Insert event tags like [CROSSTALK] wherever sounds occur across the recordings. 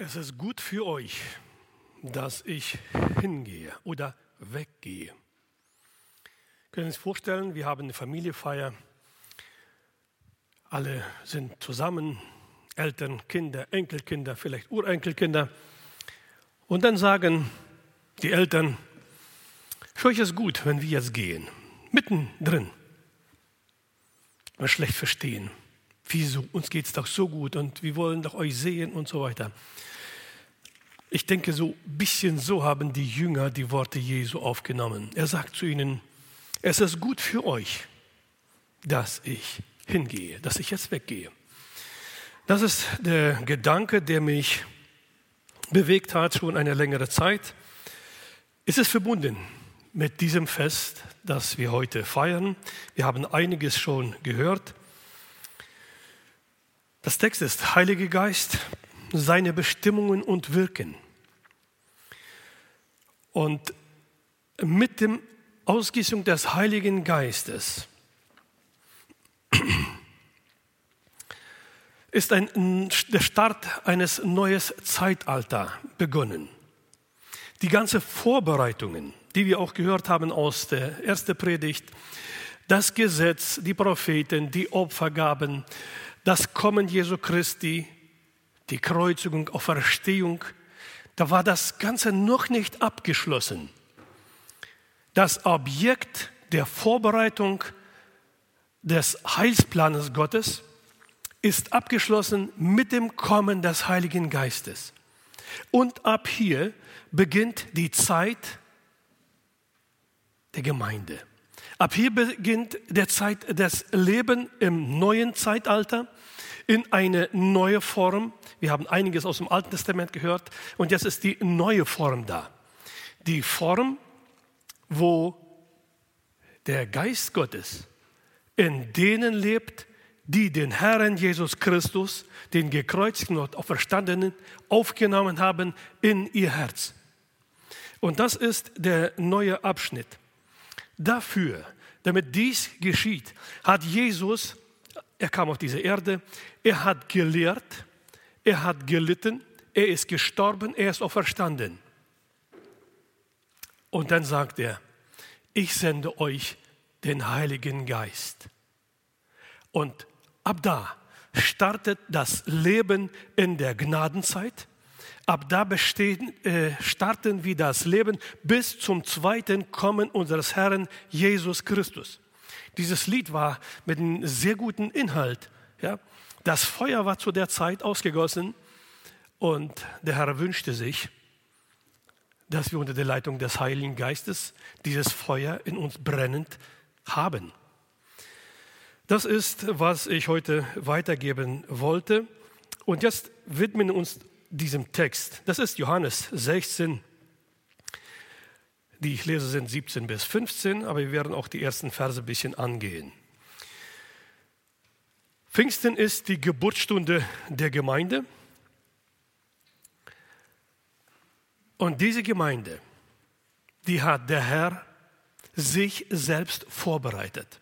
Es ist gut für euch, dass ich hingehe oder weggehe. Können Sie sich vorstellen, wir haben eine Familienfeier. Alle sind zusammen, Eltern, Kinder, Enkelkinder, vielleicht Urenkelkinder. Und dann sagen die Eltern, für euch ist gut, wenn wir jetzt gehen. Mittendrin. Man schlecht verstehen. Wieso? Uns geht es doch so gut und wir wollen doch euch sehen und so weiter. Ich denke, so ein bisschen so haben die Jünger die Worte Jesu aufgenommen. Er sagt zu ihnen, es ist gut für euch, dass ich hingehe, dass ich jetzt weggehe. Das ist der Gedanke, der mich bewegt hat schon eine längere Zeit. Es ist verbunden mit diesem Fest, das wir heute feiern. Wir haben einiges schon gehört. Das Text ist Heilige Geist, seine Bestimmungen und Wirken. Und mit dem Ausgießung des Heiligen Geistes ist ein, der Start eines neuen Zeitalters begonnen. Die ganzen Vorbereitungen, die wir auch gehört haben aus der ersten Predigt, das Gesetz, die Propheten, die Opfergaben, das Kommen Jesu Christi, die Kreuzigung, Auferstehung, da war das Ganze noch nicht abgeschlossen. Das Objekt der Vorbereitung des Heilsplanes Gottes ist abgeschlossen mit dem Kommen des Heiligen Geistes. Und ab hier beginnt die Zeit der Gemeinde. Ab hier beginnt der Zeit des Lebens im neuen Zeitalter in eine neue Form. Wir haben einiges aus dem Alten Testament gehört und jetzt ist die neue Form da. Die Form, wo der Geist Gottes in denen lebt, die den Herrn Jesus Christus, den gekreuzigten und auferstandenen, aufgenommen haben in ihr Herz. Und das ist der neue Abschnitt. Dafür, damit dies geschieht, hat Jesus er kam auf diese Erde, er hat gelehrt, er hat gelitten, er ist gestorben, er ist auferstanden. Und dann sagt er, ich sende euch den Heiligen Geist. Und ab da startet das Leben in der Gnadenzeit. Ab da bestehen, äh, starten wir das Leben bis zum zweiten Kommen unseres Herrn Jesus Christus. Dieses Lied war mit einem sehr guten Inhalt. Ja? Das Feuer war zu der Zeit ausgegossen und der Herr wünschte sich, dass wir unter der Leitung des Heiligen Geistes dieses Feuer in uns brennend haben. Das ist, was ich heute weitergeben wollte. Und jetzt widmen wir uns diesem Text. Das ist Johannes 16, die ich lese, sind 17 bis 15, aber wir werden auch die ersten Verse ein bisschen angehen. Pfingsten ist die Geburtsstunde der Gemeinde. Und diese Gemeinde, die hat der Herr sich selbst vorbereitet.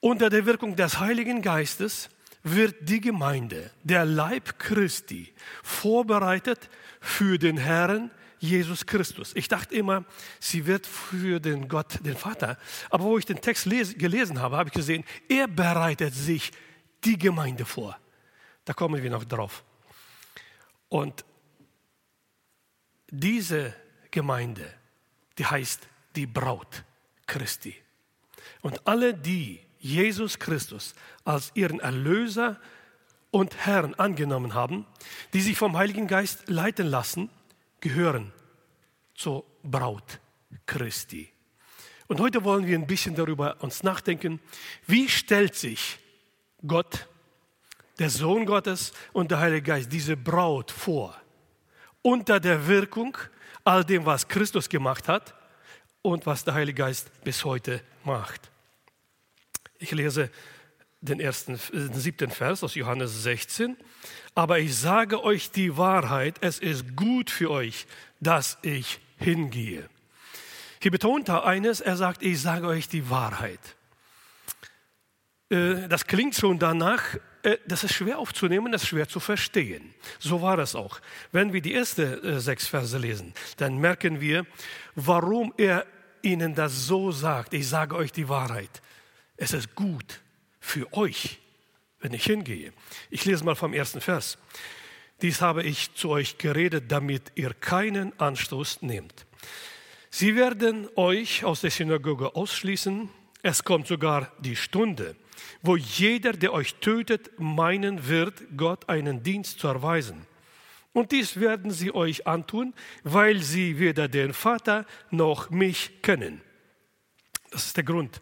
Unter der Wirkung des Heiligen Geistes wird die Gemeinde, der Leib Christi, vorbereitet für den Herrn, Jesus Christus. Ich dachte immer, sie wird für den Gott, den Vater. Aber wo ich den Text gelesen habe, habe ich gesehen, er bereitet sich die Gemeinde vor. Da kommen wir noch drauf. Und diese Gemeinde, die heißt die Braut Christi. Und alle, die Jesus Christus als ihren Erlöser und Herrn angenommen haben, die sich vom Heiligen Geist leiten lassen, gehören zur Braut Christi. Und heute wollen wir ein bisschen darüber uns nachdenken, wie stellt sich Gott, der Sohn Gottes und der Heilige Geist, diese Braut vor, unter der Wirkung all dem, was Christus gemacht hat und was der Heilige Geist bis heute macht. Ich lese den ersten, den siebten Vers aus Johannes 16. Aber ich sage euch die Wahrheit, es ist gut für euch, dass ich hingehe. Hier betont er eines, er sagt, ich sage euch die Wahrheit. Äh, das klingt schon danach, äh, das ist schwer aufzunehmen, das ist schwer zu verstehen. So war es auch. Wenn wir die ersten äh, sechs Verse lesen, dann merken wir, warum er ihnen das so sagt. Ich sage euch die Wahrheit. Es ist gut für euch, wenn ich hingehe. Ich lese mal vom ersten Vers. Dies habe ich zu euch geredet, damit ihr keinen Anstoß nehmt. Sie werden euch aus der Synagoge ausschließen. Es kommt sogar die Stunde, wo jeder, der euch tötet, meinen wird, Gott einen Dienst zu erweisen. Und dies werden sie euch antun, weil sie weder den Vater noch mich kennen. Das ist der Grund.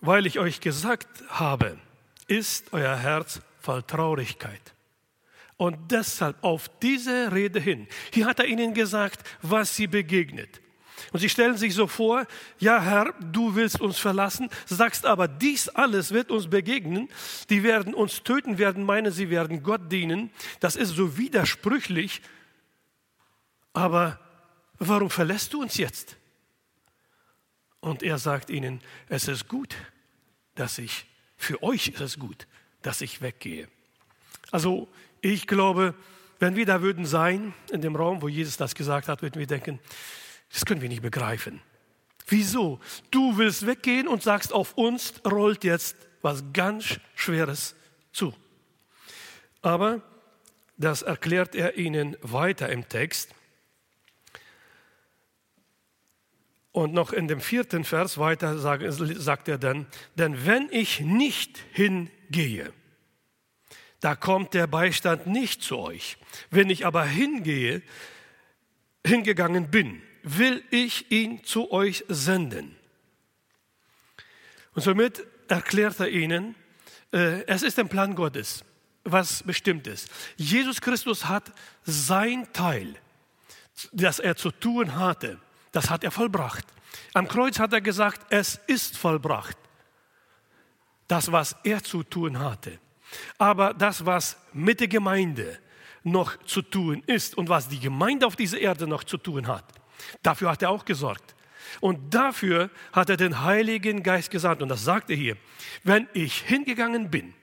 Weil ich euch gesagt habe, ist euer Herz voll Traurigkeit. Und deshalb auf diese Rede hin, hier hat er ihnen gesagt, was sie begegnet. Und sie stellen sich so vor, ja Herr, du willst uns verlassen, sagst aber, dies alles wird uns begegnen, die werden uns töten, werden meinen, sie werden Gott dienen. Das ist so widersprüchlich, aber warum verlässt du uns jetzt? Und er sagt ihnen, es ist gut, dass ich, für euch ist es gut, dass ich weggehe. Also ich glaube, wenn wir da würden sein, in dem Raum, wo Jesus das gesagt hat, würden wir denken, das können wir nicht begreifen. Wieso? Du willst weggehen und sagst, auf uns rollt jetzt was ganz Schweres zu. Aber das erklärt er ihnen weiter im Text. Und noch in dem vierten Vers weiter sagt er dann, denn wenn ich nicht hingehe, da kommt der Beistand nicht zu euch. Wenn ich aber hingehe, hingegangen bin, will ich ihn zu euch senden. Und somit erklärt er ihnen, äh, es ist ein Plan Gottes, was bestimmt ist. Jesus Christus hat sein Teil, das er zu tun hatte, das hat er vollbracht. Am Kreuz hat er gesagt, es ist vollbracht. Das, was er zu tun hatte. Aber das, was mit der Gemeinde noch zu tun ist und was die Gemeinde auf dieser Erde noch zu tun hat, dafür hat er auch gesorgt. Und dafür hat er den Heiligen Geist gesandt. Und das sagt er hier. Wenn ich hingegangen bin,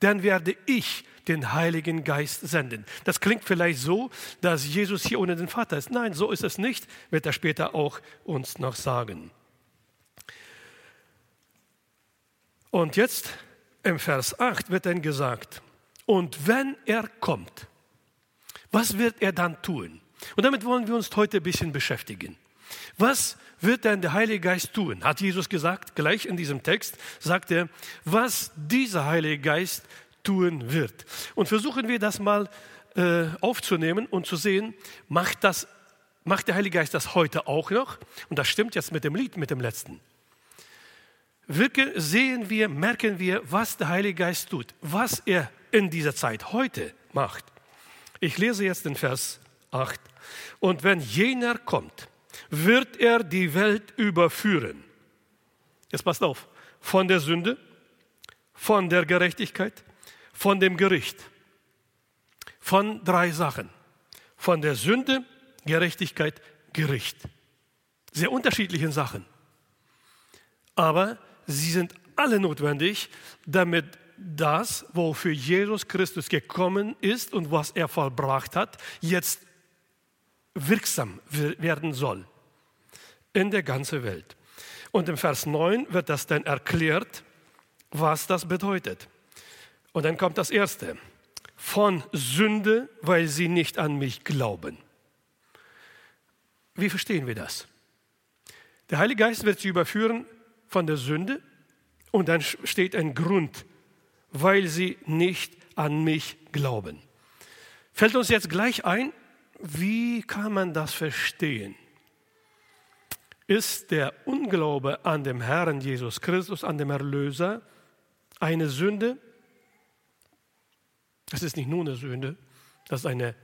dann werde ich den Heiligen Geist senden. Das klingt vielleicht so, dass Jesus hier ohne den Vater ist. Nein, so ist es nicht, wird er später auch uns noch sagen. Und jetzt im Vers 8 wird dann gesagt, und wenn er kommt, was wird er dann tun? Und damit wollen wir uns heute ein bisschen beschäftigen. Was wird denn der Heilige Geist tun? Hat Jesus gesagt, gleich in diesem Text sagt er, was dieser Heilige Geist tun wird. Und versuchen wir das mal äh, aufzunehmen und zu sehen, macht, das, macht der Heilige Geist das heute auch noch? Und das stimmt jetzt mit dem Lied, mit dem letzten wirke, sehen wir, merken wir, was der Heilige Geist tut, was er in dieser Zeit heute macht. Ich lese jetzt den Vers 8. Und wenn jener kommt, wird er die Welt überführen. Jetzt passt auf, von der Sünde, von der Gerechtigkeit, von dem Gericht. Von drei Sachen. Von der Sünde, Gerechtigkeit, Gericht. Sehr unterschiedlichen Sachen. Aber Sie sind alle notwendig, damit das, wofür Jesus Christus gekommen ist und was er vollbracht hat, jetzt wirksam werden soll in der ganzen Welt. Und im Vers 9 wird das dann erklärt, was das bedeutet. Und dann kommt das Erste. Von Sünde, weil sie nicht an mich glauben. Wie verstehen wir das? Der Heilige Geist wird sie überführen von der Sünde und dann steht ein Grund, weil sie nicht an mich glauben. Fällt uns jetzt gleich ein, wie kann man das verstehen? Ist der Unglaube an dem Herrn Jesus Christus, an dem Erlöser, eine Sünde? Das ist nicht nur eine Sünde, das ist eine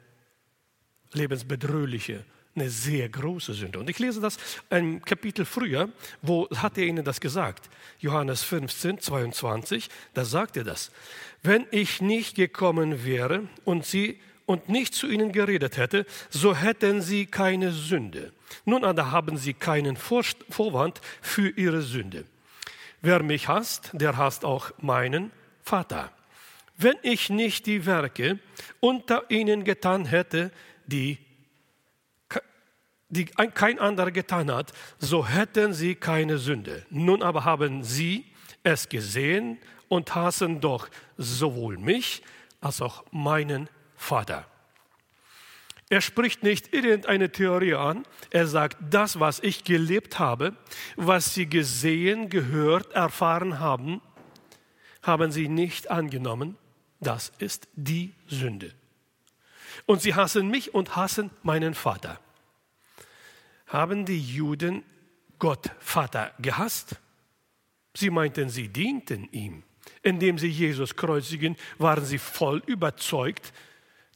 lebensbedrohliche eine sehr große Sünde. Und ich lese das ein Kapitel früher, wo hat er ihnen das gesagt? Johannes 15, 22, da sagt er das. Wenn ich nicht gekommen wäre und sie und nicht zu ihnen geredet hätte, so hätten sie keine Sünde. Nun aber haben sie keinen Vorwand für ihre Sünde. Wer mich hasst, der hasst auch meinen Vater. wenn ich nicht die Werke unter ihnen getan hätte, die, die kein anderer getan hat, so hätten sie keine Sünde. Nun aber haben sie es gesehen und hassen doch sowohl mich als auch meinen Vater. Er spricht nicht irgendeine Theorie an, er sagt, das, was ich gelebt habe, was sie gesehen, gehört, erfahren haben, haben sie nicht angenommen, das ist die Sünde. Und sie hassen mich und hassen meinen Vater. Haben die Juden Gott Vater gehasst? Sie meinten, sie dienten ihm. Indem sie Jesus kreuzigen, waren sie voll überzeugt,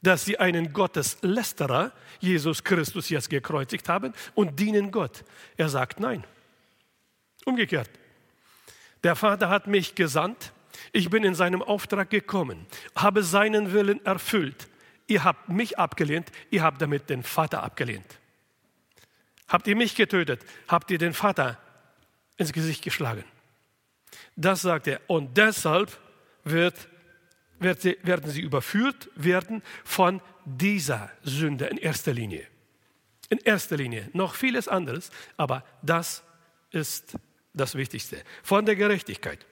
dass sie einen Gotteslästerer, Jesus Christus, jetzt gekreuzigt haben und dienen Gott. Er sagt nein. Umgekehrt. Der Vater hat mich gesandt, ich bin in seinem Auftrag gekommen, habe seinen Willen erfüllt. Ihr habt mich abgelehnt, ihr habt damit den Vater abgelehnt. Habt ihr mich getötet, habt ihr den Vater ins Gesicht geschlagen. Das sagt er. Und deshalb wird, werden sie überführt werden von dieser Sünde in erster Linie. In erster Linie. Noch vieles anderes, aber das ist das Wichtigste. Von der Gerechtigkeit.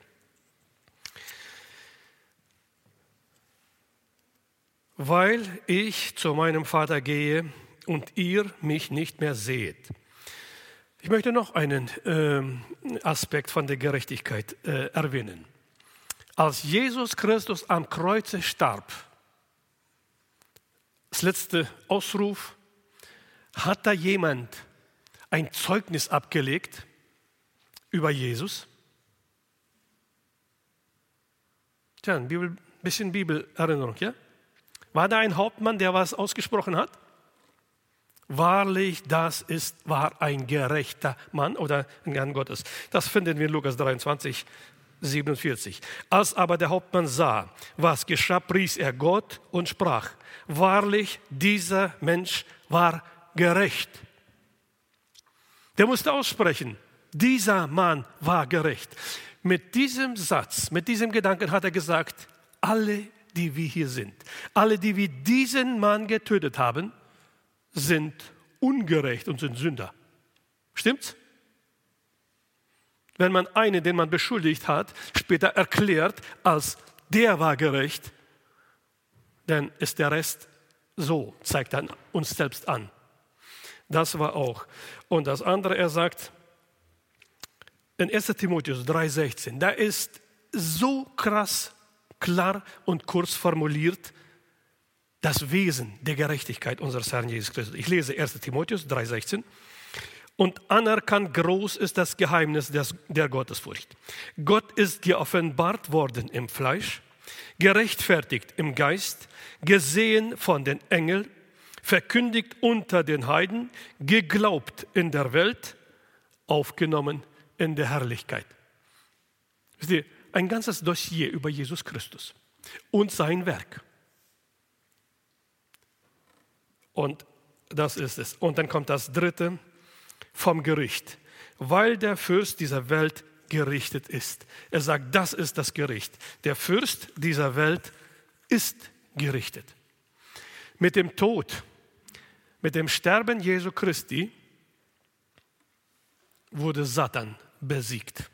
weil ich zu meinem Vater gehe und ihr mich nicht mehr seht. Ich möchte noch einen äh, Aspekt von der Gerechtigkeit äh, erwähnen. Als Jesus Christus am Kreuze starb, das letzte Ausruf, hat da jemand ein Zeugnis abgelegt über Jesus? Tja, ein Bibel, bisschen Bibelerinnerung, ja? War da ein Hauptmann, der was ausgesprochen hat? Wahrlich, das ist, war ein gerechter Mann oder ein Mann Gottes. Das finden wir in Lukas 23, 47. Als aber der Hauptmann sah, was geschah, pries er Gott und sprach, wahrlich, dieser Mensch war gerecht. Der musste aussprechen, dieser Mann war gerecht. Mit diesem Satz, mit diesem Gedanken hat er gesagt, alle die wir hier sind. Alle, die wir diesen Mann getötet haben, sind ungerecht und sind Sünder. Stimmt's? Wenn man einen, den man beschuldigt hat, später erklärt, als der war gerecht, dann ist der Rest so, zeigt er uns selbst an. Das war auch. Und das andere, er sagt in 1 Timotheus 3,16, da ist so krass klar und kurz formuliert das Wesen der Gerechtigkeit unseres Herrn Jesus Christus. Ich lese 1 Timotheus 3,16. Und anerkannt groß ist das Geheimnis der Gottesfurcht. Gott ist geoffenbart worden im Fleisch, gerechtfertigt im Geist, gesehen von den Engeln, verkündigt unter den Heiden, geglaubt in der Welt, aufgenommen in der Herrlichkeit. Ein ganzes Dossier über Jesus Christus und sein Werk. Und das ist es. Und dann kommt das dritte vom Gericht. Weil der Fürst dieser Welt gerichtet ist. Er sagt, das ist das Gericht. Der Fürst dieser Welt ist gerichtet. Mit dem Tod, mit dem Sterben Jesu Christi wurde Satan besiegt.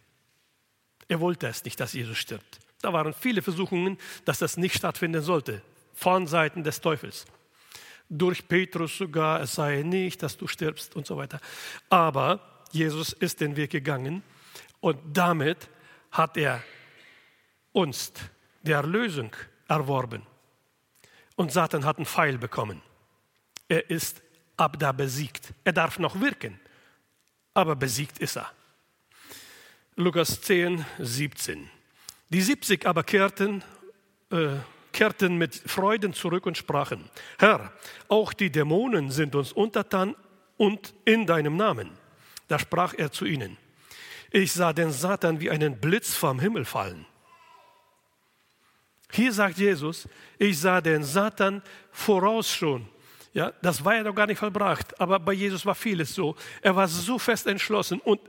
Er wollte es nicht, dass Jesus stirbt. Da waren viele Versuchungen, dass das nicht stattfinden sollte, von Seiten des Teufels. Durch Petrus sogar, es sei nicht, dass du stirbst und so weiter. Aber Jesus ist den Weg gegangen und damit hat er uns die Erlösung erworben. Und Satan hat einen Pfeil bekommen. Er ist ab da besiegt. Er darf noch wirken, aber besiegt ist er. Lukas 10, 17. Die 70 aber kehrten, äh, kehrten mit Freuden zurück und sprachen, Herr, auch die Dämonen sind uns untertan und in deinem Namen. Da sprach er zu ihnen, ich sah den Satan wie einen Blitz vom Himmel fallen. Hier sagt Jesus, ich sah den Satan voraus schon. Ja, das war ja noch gar nicht vollbracht, aber bei Jesus war vieles so. Er war so fest entschlossen und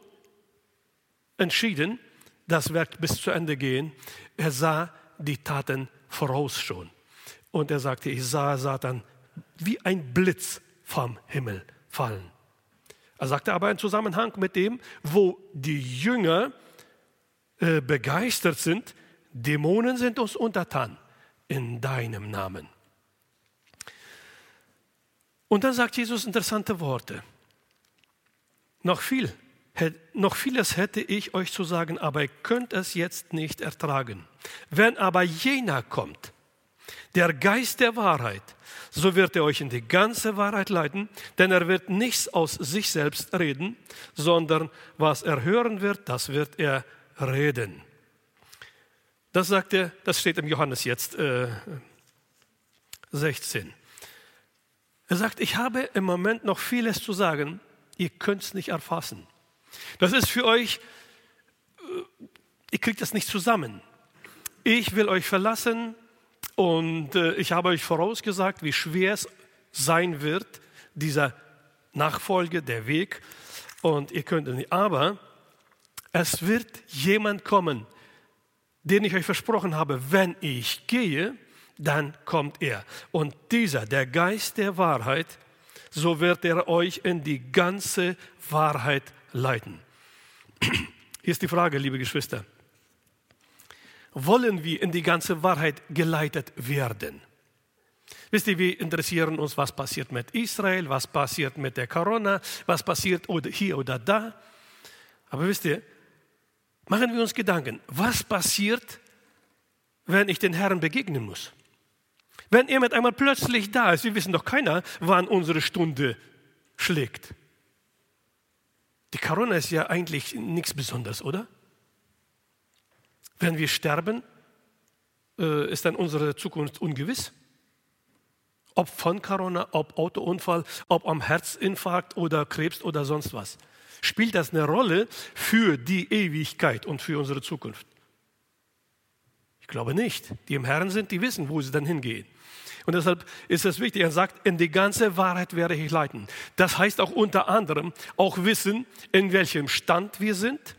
entschieden, das Werk bis zu Ende gehen. Er sah die Taten voraus schon. Und er sagte, ich sah Satan wie ein Blitz vom Himmel fallen. Er sagte aber im Zusammenhang mit dem, wo die Jünger äh, begeistert sind, Dämonen sind uns untertan in deinem Namen. Und dann sagt Jesus interessante Worte. Noch viel, noch vieles hätte ich euch zu sagen, aber ihr könnt es jetzt nicht ertragen. Wenn aber jener kommt, der Geist der Wahrheit, so wird er euch in die ganze Wahrheit leiten, denn er wird nichts aus sich selbst reden, sondern was er hören wird, das wird er reden. Das sagt er, das steht im Johannes jetzt äh, 16. Er sagt, ich habe im Moment noch vieles zu sagen, ihr könnt es nicht erfassen. Das ist für euch, äh, ihr kriegt das nicht zusammen. Ich will euch verlassen und äh, ich habe euch vorausgesagt, wie schwer es sein wird, dieser Nachfolge, der Weg. Und ihr könnt nicht. Aber es wird jemand kommen, den ich euch versprochen habe, wenn ich gehe, dann kommt er. Und dieser, der Geist der Wahrheit, so wird er euch in die ganze Wahrheit leiten. Hier ist die Frage, liebe Geschwister. Wollen wir in die ganze Wahrheit geleitet werden? Wisst ihr, wir interessieren uns, was passiert mit Israel, was passiert mit der Corona, was passiert hier oder da. Aber wisst ihr, machen wir uns Gedanken, was passiert, wenn ich den Herrn begegnen muss? Wenn er mit einmal plötzlich da ist, wir wissen doch keiner, wann unsere Stunde schlägt. Die Corona ist ja eigentlich nichts Besonderes, oder? Wenn wir sterben, äh, ist dann unsere Zukunft ungewiss. Ob von Corona, ob Autounfall, ob am Herzinfarkt oder Krebs oder sonst was. Spielt das eine Rolle für die Ewigkeit und für unsere Zukunft? Ich glaube nicht. Die im Herrn sind, die wissen, wo sie dann hingehen. Und deshalb ist es wichtig, er sagt, in die ganze Wahrheit werde ich leiten. Das heißt auch unter anderem auch wissen, in welchem Stand wir sind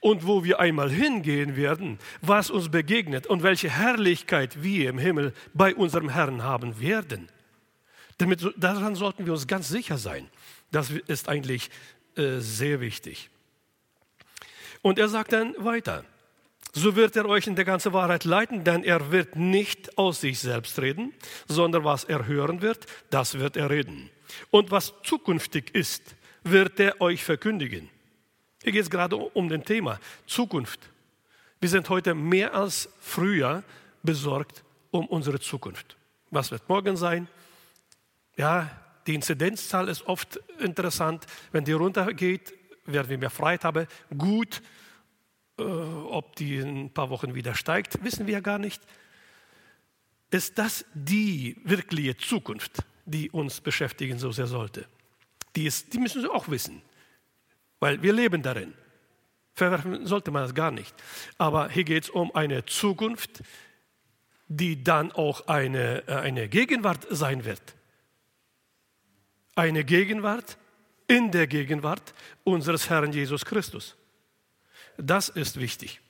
und wo wir einmal hingehen werden, was uns begegnet und welche Herrlichkeit wir im Himmel bei unserem Herrn haben werden. Damit, daran sollten wir uns ganz sicher sein. Das ist eigentlich äh, sehr wichtig. Und er sagt dann weiter, so wird er euch in der ganzen Wahrheit leiten, denn er wird nicht aus sich selbst reden, sondern was er hören wird, das wird er reden. Und was zukünftig ist, wird er euch verkündigen. Hier geht es gerade um den Thema Zukunft. Wir sind heute mehr als früher besorgt um unsere Zukunft. Was wird morgen sein? Ja, die Inzidenzzahl ist oft interessant. Wenn die runtergeht, werden wir mehr Freiheit haben. Gut, äh, ob die in ein paar Wochen wieder steigt, wissen wir gar nicht. Ist das die wirkliche Zukunft, die uns beschäftigen so sehr sollte? Die, ist, die müssen Sie auch wissen, weil wir leben darin. Verwerfen sollte man das gar nicht. Aber hier geht es um eine Zukunft, die dann auch eine, äh, eine Gegenwart sein wird. Eine Gegenwart in der Gegenwart unseres Herrn Jesus Christus. Das ist wichtig.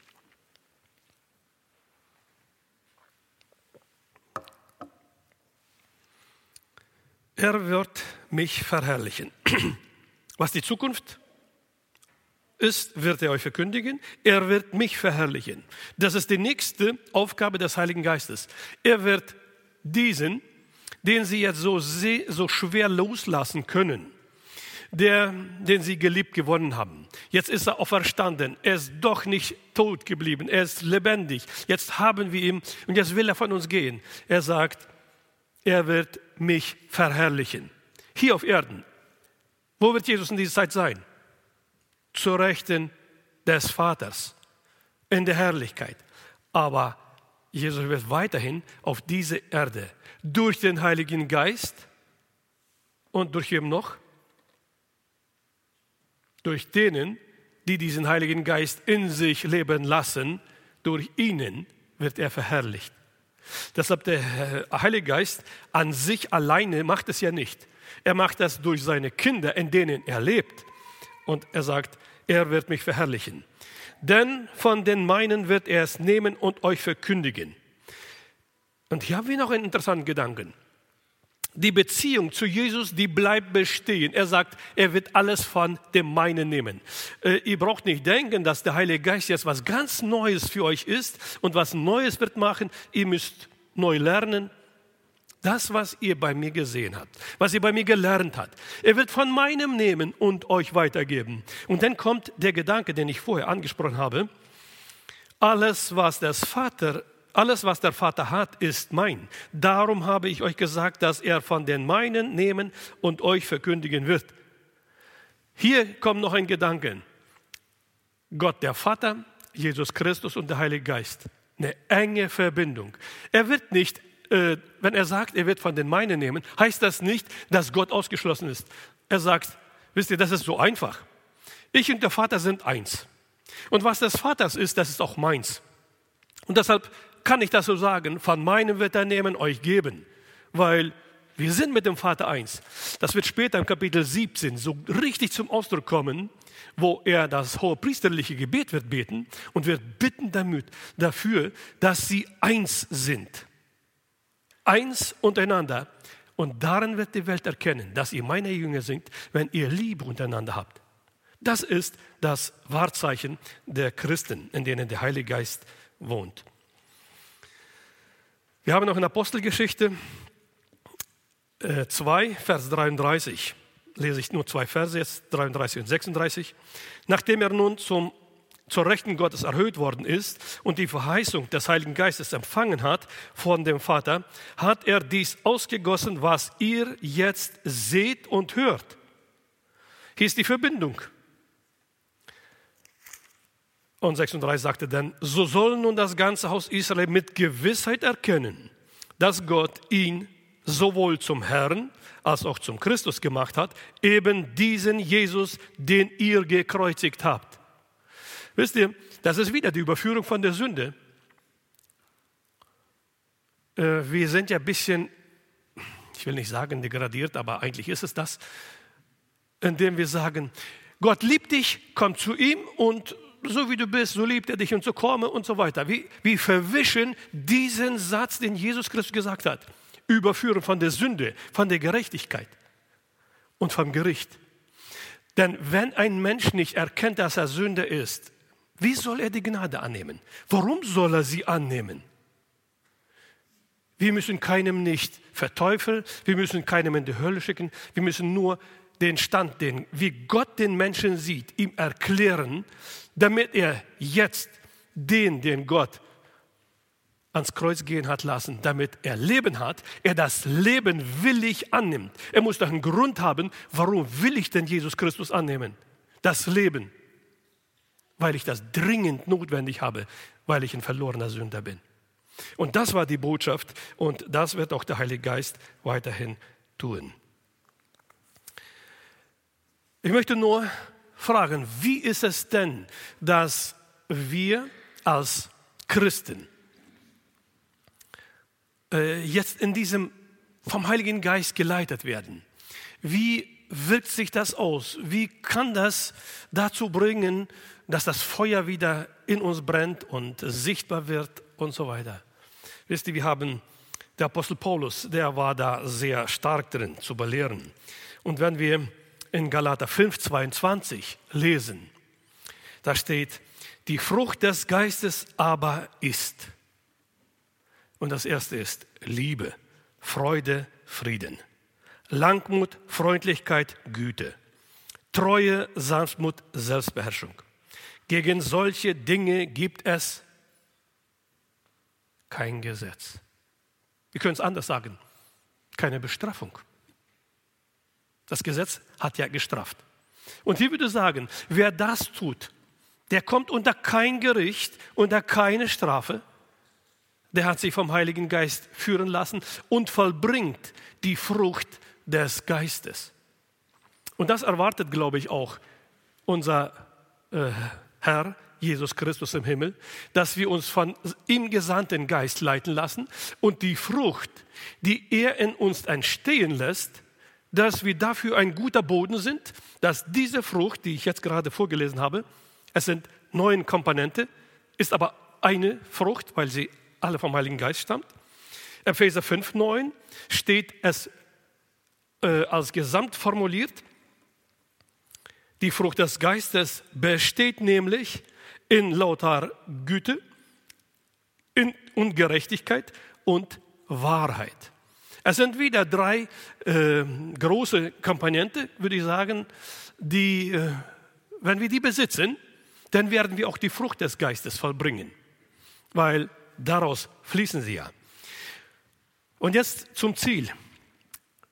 Er wird mich verherrlichen. [CLEARS THROAT] Was die Zukunft ist, wird er euch verkündigen. Er wird mich verherrlichen. Das ist die nächste Aufgabe des Heiligen Geistes. Er wird diesen, den sie jetzt so, so schwer loslassen können, der, den sie geliebt gewonnen haben. Jetzt ist er auferstanden. Er ist doch nicht tot geblieben. Er ist lebendig. Jetzt haben wir ihn und jetzt will er von uns gehen. Er sagt, er wird mich verherrlichen. Hier auf Erden. Wo wird Jesus in dieser Zeit sein? Zur Rechten des Vaters. In der Herrlichkeit. Aber Jesus wird weiterhin auf diese Erde durch den Heiligen Geist und durch wem noch? Durch denen, die diesen Heiligen Geist in sich leben lassen, durch ihnen wird er verherrlicht. Deshalb der Heilige Geist an sich alleine macht es ja nicht. Er macht das durch seine Kinder, in denen er lebt. Und er sagt, er wird mich verherrlichen. Denn von den meinen wird er es nehmen und euch verkündigen. Und hier haben wir noch einen interessanten Gedanken. Die Beziehung zu Jesus, die bleibt bestehen. Er sagt, er wird alles von dem meinen nehmen. Äh, ihr braucht nicht denken, dass der Heilige Geist jetzt was ganz Neues für euch ist und was Neues wird machen. Ihr müsst neu lernen. Das, was ihr bei mir gesehen habt, was ihr bei mir gelernt habt. Er wird von meinem nehmen und euch weitergeben. Und dann kommt der Gedanke, den ich vorher angesprochen habe. Alles, was das Vater alles, was der Vater hat, ist mein. Darum habe ich euch gesagt, dass er von den meinen nehmen und euch verkündigen wird. Hier kommt noch ein Gedanke. Gott der Vater, Jesus Christus und der Heilige Geist. Eine enge Verbindung. Er wird nicht, äh, wenn er sagt, er wird von den meinen nehmen, heißt das nicht, dass Gott ausgeschlossen ist. Er sagt, wisst ihr, das ist so einfach. Ich und der Vater sind eins. Und was des Vaters ist, das ist auch meins. Und deshalb kann ich das so sagen, von meinem wird er nehmen, euch geben, weil wir sind mit dem Vater eins. Das wird später im Kapitel 17 so richtig zum Ausdruck kommen, wo er das hohe priesterliche Gebet wird beten und wird bitten damit, dafür, dass sie eins sind. Eins untereinander. Und darin wird die Welt erkennen, dass ihr meine Jünger seid, wenn ihr Liebe untereinander habt. Das ist das Wahrzeichen der Christen, in denen der Heilige Geist wohnt. Wir haben noch in Apostelgeschichte 2, äh, Vers 33, lese ich nur zwei Verse jetzt, 33 und 36. Nachdem er nun zum, zur Rechten Gottes erhöht worden ist und die Verheißung des Heiligen Geistes empfangen hat von dem Vater, hat er dies ausgegossen, was ihr jetzt seht und hört. Hier ist die Verbindung. Und 36 sagte dann, so soll nun das ganze Haus Israel mit Gewissheit erkennen, dass Gott ihn sowohl zum Herrn als auch zum Christus gemacht hat, eben diesen Jesus, den ihr gekreuzigt habt. Wisst ihr, das ist wieder die Überführung von der Sünde. Äh, wir sind ja ein bisschen, ich will nicht sagen degradiert, aber eigentlich ist es das, indem wir sagen, Gott liebt dich, komm zu ihm und so wie du bist, so liebt er dich und so komme und so weiter. Wir, wir verwischen diesen Satz, den Jesus Christus gesagt hat. Überführen von der Sünde, von der Gerechtigkeit und vom Gericht. Denn wenn ein Mensch nicht erkennt, dass er Sünder ist, wie soll er die Gnade annehmen? Warum soll er sie annehmen? Wir müssen keinem nicht verteufeln, wir müssen keinem in die Hölle schicken, wir müssen nur den Stand, den, wie Gott den Menschen sieht, ihm erklären, damit er jetzt den, den Gott ans Kreuz gehen hat lassen, damit er Leben hat, er das Leben willig annimmt. Er muss doch einen Grund haben, warum will ich denn Jesus Christus annehmen? Das Leben. Weil ich das dringend notwendig habe, weil ich ein verlorener Sünder bin. Und das war die Botschaft und das wird auch der Heilige Geist weiterhin tun. Ich möchte nur fragen, wie ist es denn, dass wir als Christen äh, jetzt in diesem vom Heiligen Geist geleitet werden? Wie wirkt sich das aus? Wie kann das dazu bringen, dass das Feuer wieder in uns brennt und sichtbar wird und so weiter? Wisst ihr, wir haben der Apostel Paulus, der war da sehr stark drin zu belehren. Und wenn wir in Galater 5, 22 lesen. Da steht, die Frucht des Geistes aber ist. Und das erste ist Liebe, Freude, Frieden, Langmut, Freundlichkeit, Güte, Treue, Sanftmut, Selbstbeherrschung. Gegen solche Dinge gibt es kein Gesetz. Wir können es anders sagen, keine Bestrafung. Das Gesetz hat ja gestraft. Und hier würde ich sagen, wer das tut, der kommt unter kein Gericht, unter keine Strafe. Der hat sich vom Heiligen Geist führen lassen und vollbringt die Frucht des Geistes. Und das erwartet, glaube ich, auch unser äh, Herr Jesus Christus im Himmel, dass wir uns von ihm gesandten Geist leiten lassen und die Frucht, die er in uns entstehen lässt, dass wir dafür ein guter Boden sind, dass diese Frucht, die ich jetzt gerade vorgelesen habe, es sind neun Komponente, ist aber eine Frucht, weil sie alle vom Heiligen Geist stammt. Epheser 5,9 steht es äh, als Gesamt formuliert. Die Frucht des Geistes besteht nämlich in lauter Güte, in Ungerechtigkeit und Wahrheit. Es sind wieder drei äh, große Komponente, würde ich sagen, die, äh, wenn wir die besitzen, dann werden wir auch die Frucht des Geistes vollbringen, weil daraus fließen sie ja. Und jetzt zum Ziel.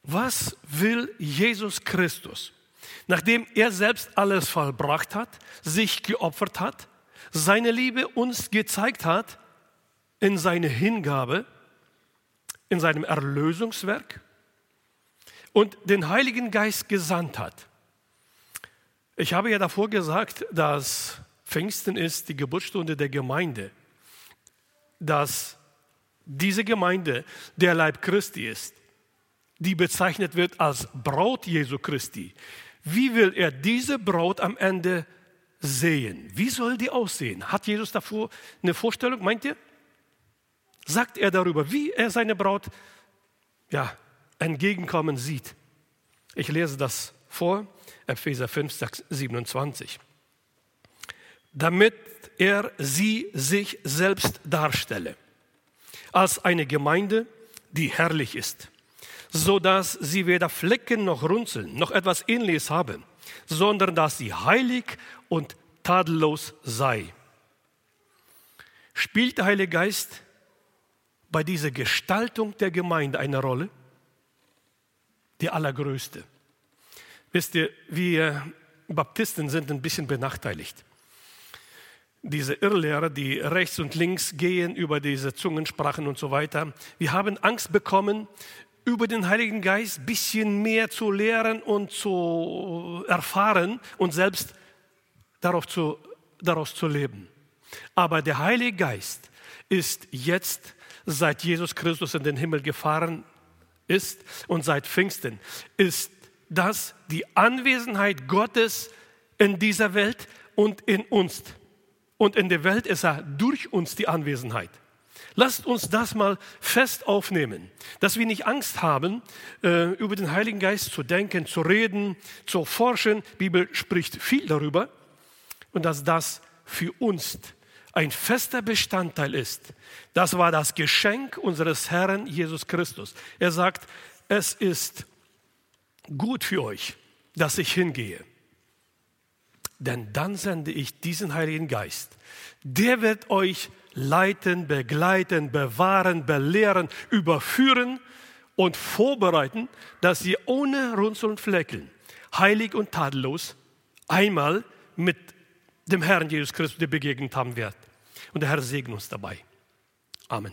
Was will Jesus Christus? Nachdem er selbst alles vollbracht hat, sich geopfert hat, seine Liebe uns gezeigt hat in seine Hingabe, in seinem Erlösungswerk und den Heiligen Geist gesandt hat. Ich habe ja davor gesagt, dass Pfingsten ist die Geburtsstunde der Gemeinde, dass diese Gemeinde der Leib Christi ist, die bezeichnet wird als Braut Jesu Christi. Wie will er diese Braut am Ende sehen? Wie soll die aussehen? Hat Jesus davor eine Vorstellung, meint ihr? Sagt er darüber, wie er seine Braut ja, entgegenkommen sieht? Ich lese das vor, Epheser 5, 27. Damit er sie sich selbst darstelle, als eine Gemeinde, die herrlich ist so dass sie weder Flecken noch Runzeln noch etwas Ähnliches haben, sondern dass sie heilig und tadellos sei. Spielt der Heilige Geist bei dieser Gestaltung der Gemeinde eine Rolle? Die allergrößte. Wisst ihr, wir Baptisten sind ein bisschen benachteiligt. Diese Irrlehrer, die rechts und links gehen über diese Zungensprachen und so weiter, wir haben Angst bekommen über den Heiligen Geist ein bisschen mehr zu lehren und zu erfahren und selbst darauf zu, daraus zu leben. Aber der Heilige Geist ist jetzt, seit Jesus Christus in den Himmel gefahren ist und seit Pfingsten, ist das die Anwesenheit Gottes in dieser Welt und in uns. Und in der Welt ist er durch uns die Anwesenheit. Lasst uns das mal fest aufnehmen, dass wir nicht Angst haben, äh, über den Heiligen Geist zu denken, zu reden, zu forschen. Die Bibel spricht viel darüber und dass das für uns ein fester Bestandteil ist. Das war das Geschenk unseres Herrn Jesus Christus. Er sagt, es ist gut für euch, dass ich hingehe. Denn dann sende ich diesen Heiligen Geist. Der wird euch leiten, begleiten, bewahren, belehren, überführen und vorbereiten, dass ihr ohne Runzeln und Flecken, heilig und tadellos, einmal mit dem Herrn Jesus Christus begegnet haben werdet. Und der Herr segne uns dabei. Amen.